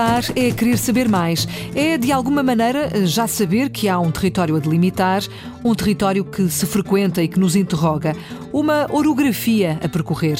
Perguntar é querer saber mais. É, de alguma maneira, já saber que há um território a delimitar, um território que se frequenta e que nos interroga, uma orografia a percorrer.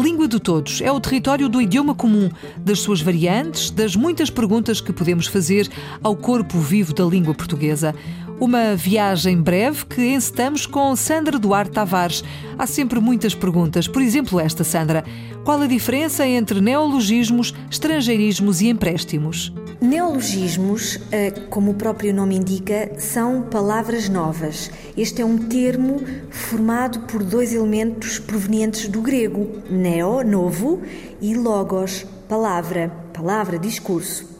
Língua de Todos é o território do idioma comum, das suas variantes, das muitas perguntas que podemos fazer ao corpo vivo da língua portuguesa. Uma viagem breve que encetamos com Sandra Duarte Tavares. Há sempre muitas perguntas. Por exemplo, esta, Sandra. Qual a diferença entre neologismos, estrangeirismos e empréstimos? Neologismos, eh, como o próprio nome indica, são palavras novas. Este é um termo formado por dois elementos provenientes do grego: neo, novo, e logos, palavra, palavra, discurso.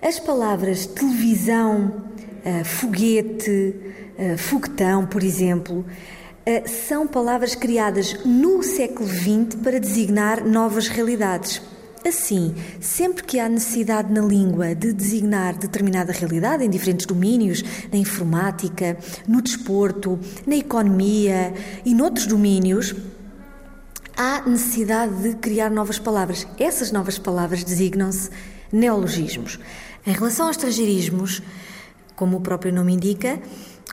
As palavras televisão, uh, foguete, uh, foguetão, por exemplo, uh, são palavras criadas no século XX para designar novas realidades. Assim, sempre que há necessidade na língua de designar determinada realidade em diferentes domínios, na informática, no desporto, na economia e noutros domínios, há necessidade de criar novas palavras. Essas novas palavras designam-se neologismos. Em relação aos estrangeirismos, como o próprio nome indica,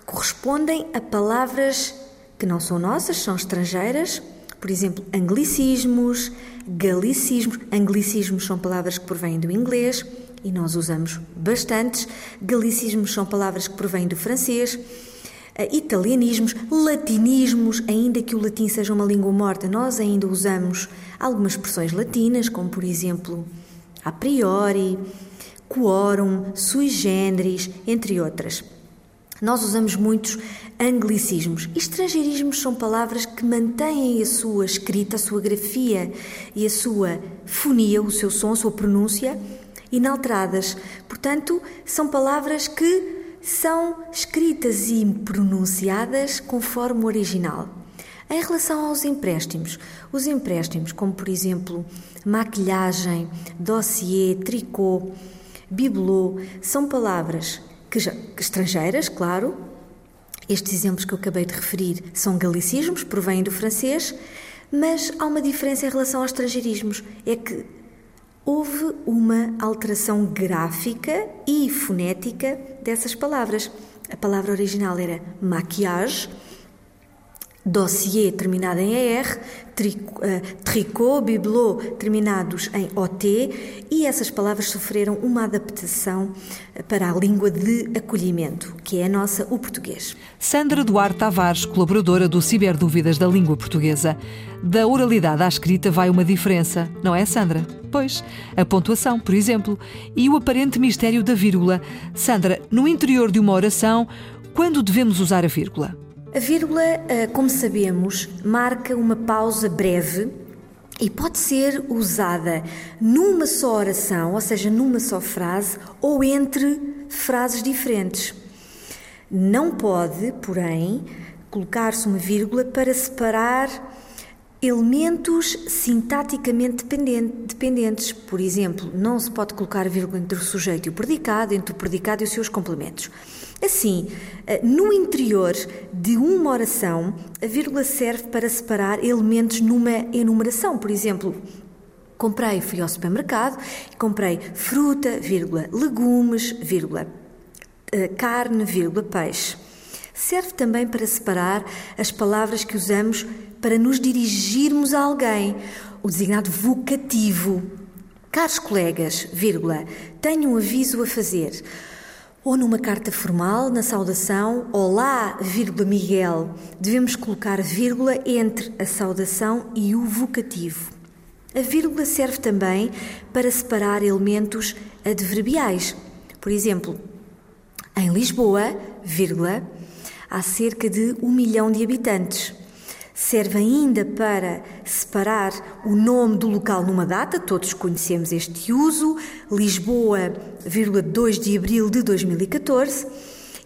correspondem a palavras que não são nossas, são estrangeiras. Por exemplo, anglicismos, galicismos. Anglicismos são palavras que provêm do inglês e nós usamos bastantes. Galicismos são palavras que provêm do francês. Eh, italianismos, latinismos, ainda que o latim seja uma língua morta, nós ainda usamos algumas expressões latinas, como por exemplo a priori, quórum, sui generis, entre outras. Nós usamos muitos anglicismos. Estrangeirismos são palavras que mantêm a sua escrita, a sua grafia e a sua fonia, o seu som, a sua pronúncia, inalteradas. Portanto, são palavras que são escritas e pronunciadas conforme o original. Em relação aos empréstimos, os empréstimos, como por exemplo maquilhagem, dossiê, tricô, bibelô, são palavras que já, estrangeiras, claro. Estes exemplos que eu acabei de referir são galicismos, provêm do francês, mas há uma diferença em relação aos estrangeirismos: é que houve uma alteração gráfica e fonética dessas palavras. A palavra original era maquillage dossier terminado em ER, eh, tricot, bibelot terminados em OT e essas palavras sofreram uma adaptação eh, para a língua de acolhimento, que é a nossa, o português. Sandra Duarte Tavares, colaboradora do Ciberdúvidas da Língua Portuguesa. Da oralidade à escrita vai uma diferença, não é, Sandra? Pois, a pontuação, por exemplo, e o aparente mistério da vírgula. Sandra, no interior de uma oração, quando devemos usar a vírgula? A vírgula, eh, como sabemos, marca uma pausa breve e pode ser usada numa só oração, ou seja, numa só frase, ou entre frases diferentes. Não pode, porém, colocar-se uma vírgula para separar elementos sintaticamente dependentes. Por exemplo, não se pode colocar vírgula entre o sujeito e o predicado, entre o predicado e os seus complementos. Assim, eh, no interior de uma oração, a vírgula serve para separar elementos numa enumeração. Por exemplo, comprei, fui ao supermercado comprei fruta, vírgula, legumes, vírgula, eh, carne, vírgula, peixe. Serve também para separar as palavras que usamos para nos dirigirmos a alguém, o designado vocativo. Caros colegas, vírgula, tenho um aviso a fazer ou numa carta formal, na saudação, Olá, vírgula Miguel, devemos colocar vírgula entre a saudação e o vocativo. A vírgula serve também para separar elementos adverbiais. Por exemplo, em Lisboa, vírgula, há cerca de um milhão de habitantes. Serve ainda para separar o nome do local numa data, todos conhecemos este uso, Lisboa, 2 de abril de 2014,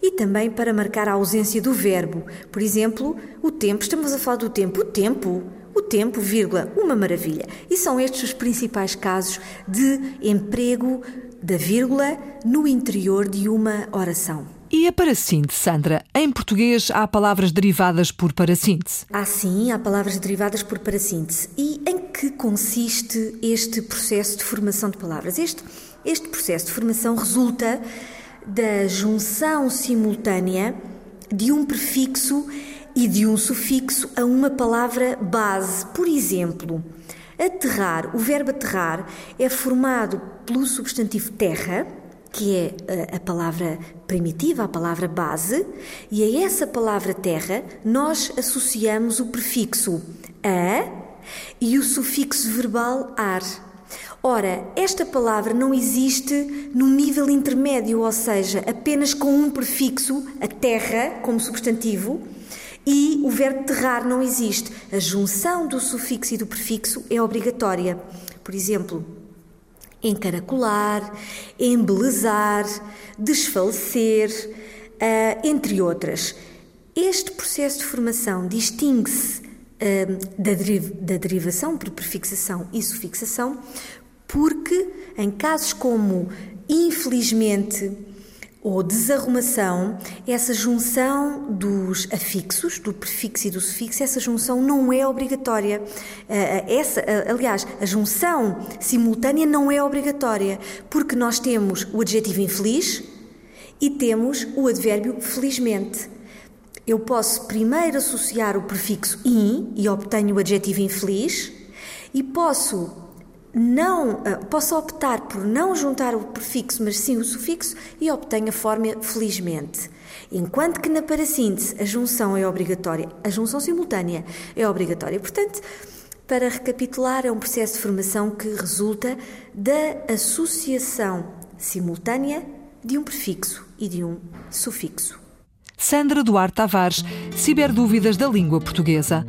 e também para marcar a ausência do verbo. Por exemplo, o tempo, estamos a falar do tempo, o tempo, o tempo, vírgula, uma maravilha. E são estes os principais casos de emprego da vírgula no interior de uma oração. E a parassíntese, Sandra? Em português há palavras derivadas por parassíntese? Há sim, há palavras derivadas por parassíntese. E em que consiste este processo de formação de palavras? Este, este processo de formação resulta da junção simultânea de um prefixo e de um sufixo a uma palavra base. Por exemplo, aterrar, o verbo aterrar é formado pelo substantivo terra, que é eh, a palavra primitiva, a palavra base, e a essa palavra terra nós associamos o prefixo a e o sufixo verbal ar. Ora, esta palavra não existe no nível intermédio, ou seja, apenas com um prefixo, a terra, como substantivo, e o verbo terrar não existe. A junção do sufixo e do prefixo é obrigatória. Por exemplo, encaracolar, embelezar, desfalecer, uh, entre outras. Este processo de formação distingue-se uh, da, deriv da derivação por prefixação e sufixação porque em casos como infelizmente ou desarrumação, essa junção dos afixos, do prefixo e do sufixo, essa junção não é obrigatória. Eh, eh, essa, eh, aliás, a junção simultânea não é obrigatória, porque nós temos o adjetivo infeliz e temos o advérbio felizmente. Eu posso primeiro associar o prefixo in e obtenho o adjetivo infeliz e posso não uh, posso optar por não juntar o prefixo, mas sim o sufixo e obtenho a forma felizmente. Enquanto que na parassíntese a junção é obrigatória, a junção simultânea é obrigatória. Portanto, para recapitular, é um processo de formação que resulta da associação simultânea de um prefixo e de um sufixo. Sandra Duarte Tavares, Ciberdúvidas da Língua Portuguesa.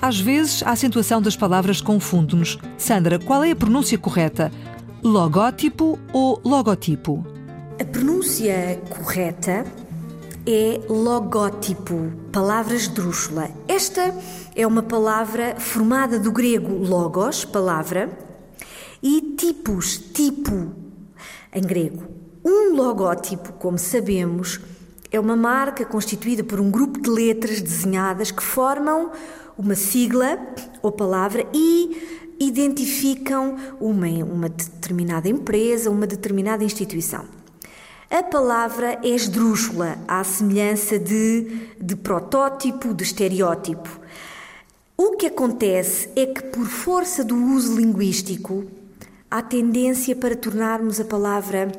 Às vezes, a acentuação das palavras confunde-nos. Sandra, qual é a pronúncia correta? Logótipo ou logotipo? A pronúncia correta é logótipo, palavra esdrúxula. Esta é uma palavra formada do grego logos, palavra, e tipos, tipo, em grego. Um logótipo, como sabemos, é uma marca constituída por um grupo de letras desenhadas que formam uma sigla ou palavra e identificam uma, uma determinada empresa, uma determinada instituição. A palavra é esdrúxula, à semelhança de, de protótipo, de estereótipo. O que acontece é que, por força do uso linguístico, há tendência para tornarmos a palavra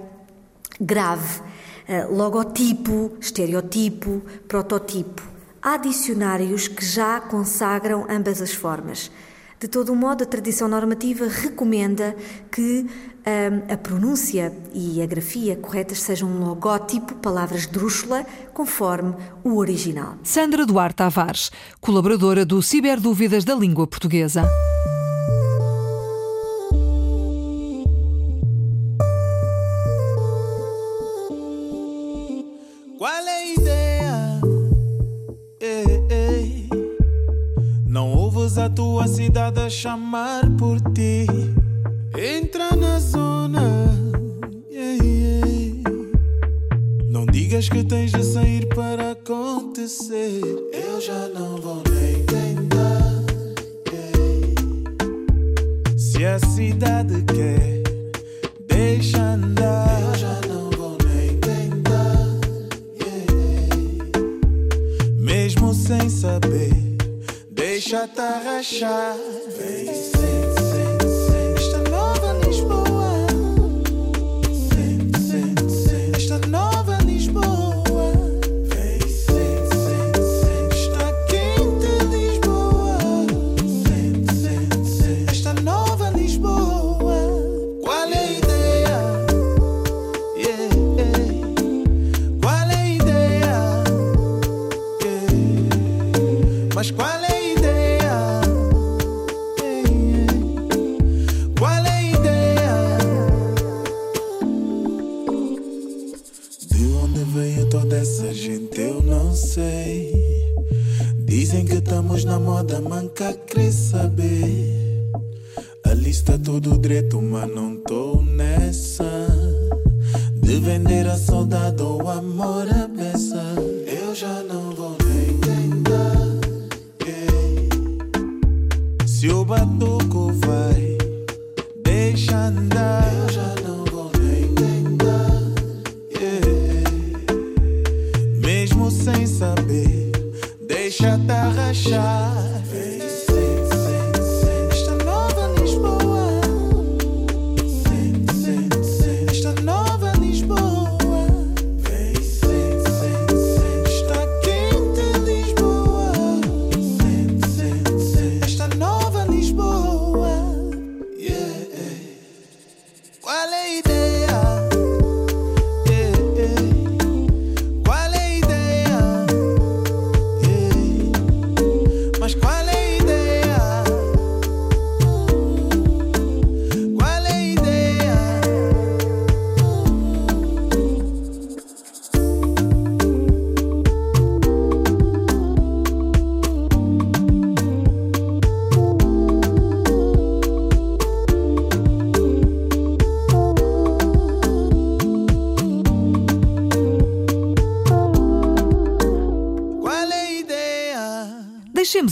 grave. Uh, logotipo, estereotipo, prototipo. Há dicionários que já consagram ambas as formas. De todo modo, a tradição normativa recomenda que hum, a pronúncia e a grafia corretas sejam um logótipo, palavras drúxula, conforme o original. Sandra Duarte Tavares, colaboradora do Ciberdúvidas da Língua Portuguesa. Chamar por ti. Entra na zona. Yeah, yeah. Não digas que tens de sair para acontecer. Eu já não vou nem tentar. Yeah. Se a cidade quer, tá lista todo direito, mas não tô nessa. De vender a saudade ou amor a beça. Eu já não vou nem tentar. yeah. Se o batuco vai, deixa andar. Eu já não vou nem tentar. yeah. Mesmo sem saber, deixa-te arrachar.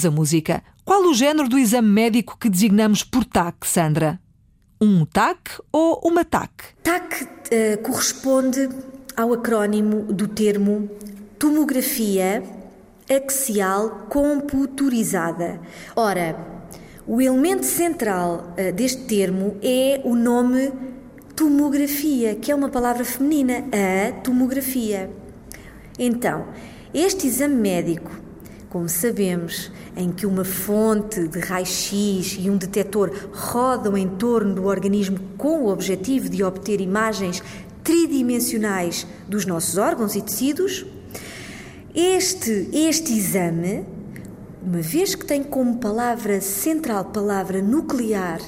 Música. Qual o género do exame médico que designamos por TAC, Sandra? Um TAC ou uma TAC? TAC eh, corresponde ao acrónimo do termo Tomografia Axial Computurizada. Ora, o elemento central eh, deste termo é o nome tomografia, que é uma palavra feminina, a tomografia. Então, este exame médico, como sabemos, em que uma fonte de raio-x e um detector rodam em torno do organismo com o objetivo de obter imagens tridimensionais dos nossos órgãos e tecidos, este, este exame, uma vez que tem como palavra central palavra nuclear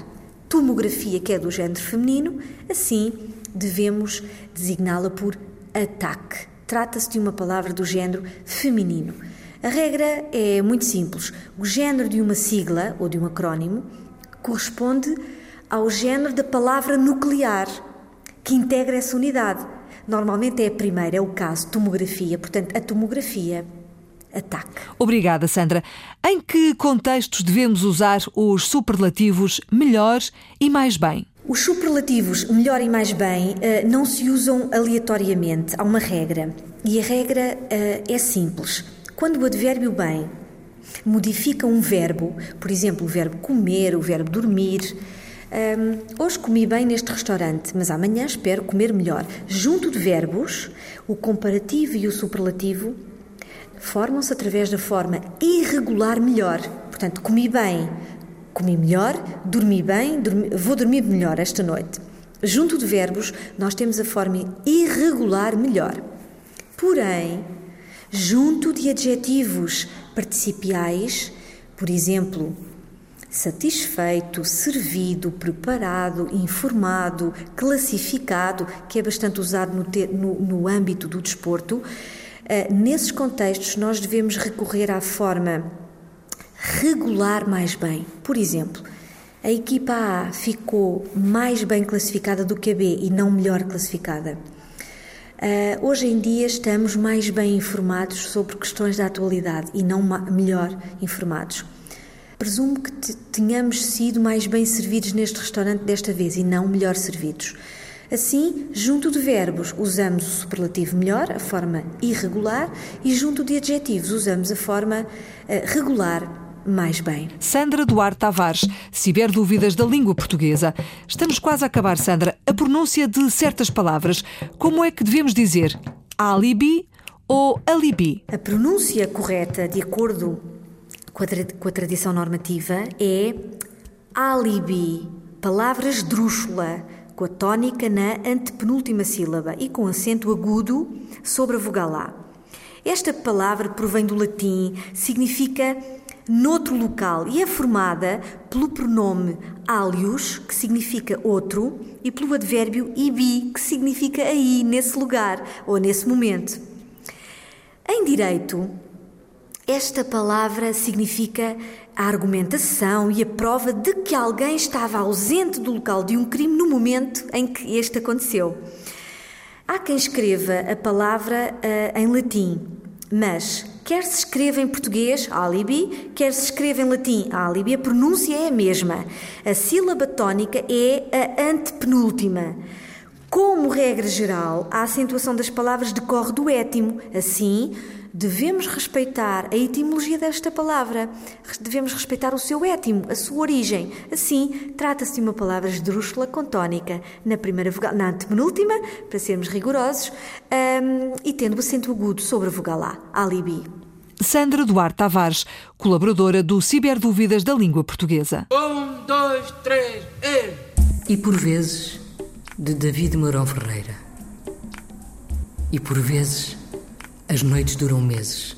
tomografia, que é do género feminino, assim devemos designá-la por ataque. Trata-se de uma palavra do género feminino. A regra é muito simples. O género de uma sigla ou de um acrónimo corresponde ao género da palavra nuclear que integra essa unidade. Normalmente é a primeira, é o caso, tomografia. Portanto, a tomografia, ataque. Obrigada, Sandra. Em que contextos devemos usar os superlativos melhor e mais bem? Os superlativos melhor e mais bem eh, não se usam aleatoriamente, há uma regra. E a regra eh, é simples. Quando o advérbio bem modifica um verbo, por exemplo, o verbo comer, o verbo dormir. Hum, hoje comi bem neste restaurante, mas amanhã espero comer melhor. Junto de verbos, o comparativo e o superlativo formam-se através da forma irregular melhor. Portanto, comi bem, comi melhor, dormi bem, dormi- vou dormir melhor esta noite. Junto de verbos, nós temos a forma irregular melhor. Porém, junto de adjetivos participiais, por exemplo, satisfeito, servido, preparado, informado, classificado, que é bastante usado no, te- no- no âmbito do desporto, eh, nesses contextos nós devemos recorrer à forma regular mais bem. Por exemplo, a equipa A ficou mais bem classificada do que a B e não melhor classificada. Ah, hoje em dia estamos mais bem informados sobre questões da atualidade e não melhor informados. Presumo que te- tenhamos sido mais bem servidos neste restaurante desta vez e não melhor servidos. Assim, junto de verbos usamos o superlativo melhor, a forma irregular, e junto de adjetivos usamos a forma ah, regular, mais bem. Sandra Duarte Tavares, se tiver dúvidas da língua portuguesa. Estamos quase a acabar, Sandra. A pronúncia de certas palavras. Como é que devemos dizer? Alibi ou alibi? A pronúncia correta, de acordo com a, com a tradição normativa, é alibi, palavra esdrúxula, com a tónica na antepenúltima sílaba e com acento agudo sobre a vogal A. Esta palavra provém do latim, significa noutro local e é formada pelo pronome alius, que significa outro, e pelo advérbio ibi, que significa aí, nesse lugar ou nesse momento. Em direito, esta palavra significa a argumentação e a prova de que alguém estava ausente do local de um crime no momento em que este aconteceu. Há quem escreva a palavra uh, em latim, mas quer se escreva em português, alibi, quer se escreva em latim, alibi, a pronúncia é a mesma. A sílaba tónica é a antepenúltima. Como regra geral, a acentuação das palavras decorre do étimo. Assim, devemos respeitar a etimologia desta palavra, devemos respeitar o seu étimo, a sua origem. Assim, trata-se de uma palavra esdrúxula com tónica na primeira vogal, na antepenúltima, para sermos rigorosos, um, e tendo o acento agudo sobre a vogal A, alibi. Sandra Duarte Tavares, colaboradora do Ciberdúvidas da Língua Portuguesa. Um, dois, três, e... E por vezes, de David Mourão Ferreira. E por vezes as noites duram meses,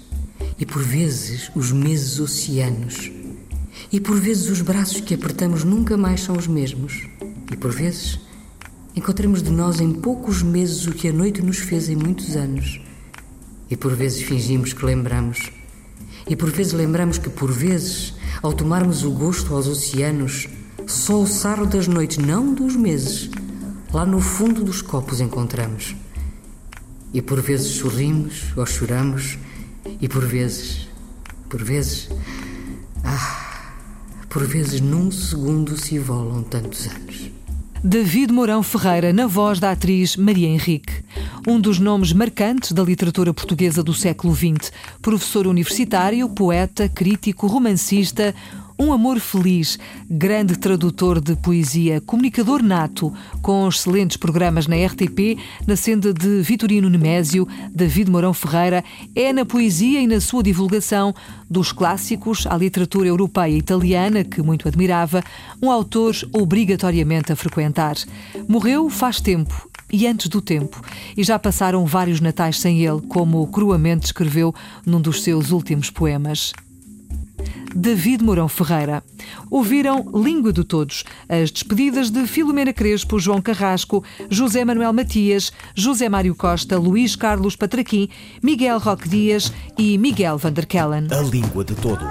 e por vezes os meses oceanos, e por vezes os braços que apertamos nunca mais são os mesmos, e por vezes encontramos de nós em poucos meses o que a noite nos fez em muitos anos, e por vezes fingimos que lembramos, e por vezes lembramos que por vezes, ao tomarmos o gosto aos oceanos, só o sarro das noites, não dos meses, lá no fundo dos copos encontramos. E por vezes sorrimos ou choramos, e por vezes, por vezes, ah, por vezes num segundo se volam tantos anos. David Mourão Ferreira, na voz da atriz Maria Henrique. Um dos nomes marcantes da literatura portuguesa do século XX. Professor universitário, poeta, crítico, romancista, um amor feliz, grande tradutor de poesia, comunicador nato, com excelentes programas na RTP, na senda de Vitorino Nemésio, David Mourão Ferreira, é na poesia e na sua divulgação dos clássicos à literatura europeia e italiana, que muito admirava, um autor obrigatoriamente a frequentar. Morreu faz tempo e antes do tempo, e já passaram vários natais sem ele, como cruamente escreveu num dos seus últimos poemas. David Mourão Ferreira. Ouviram Língua de Todos, as despedidas de Filomena Crespo, João Carrasco, José Manuel Matias, José Mário Costa, Luís Carlos Patraquim, Miguel Roque Dias e Miguel Vanderkellen. A Língua de Todos.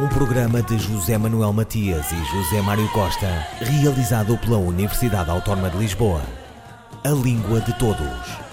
Um programa de José Manuel Matias e José Mário Costa, realizado pela Universidade Autónoma de Lisboa. A Língua de Todos.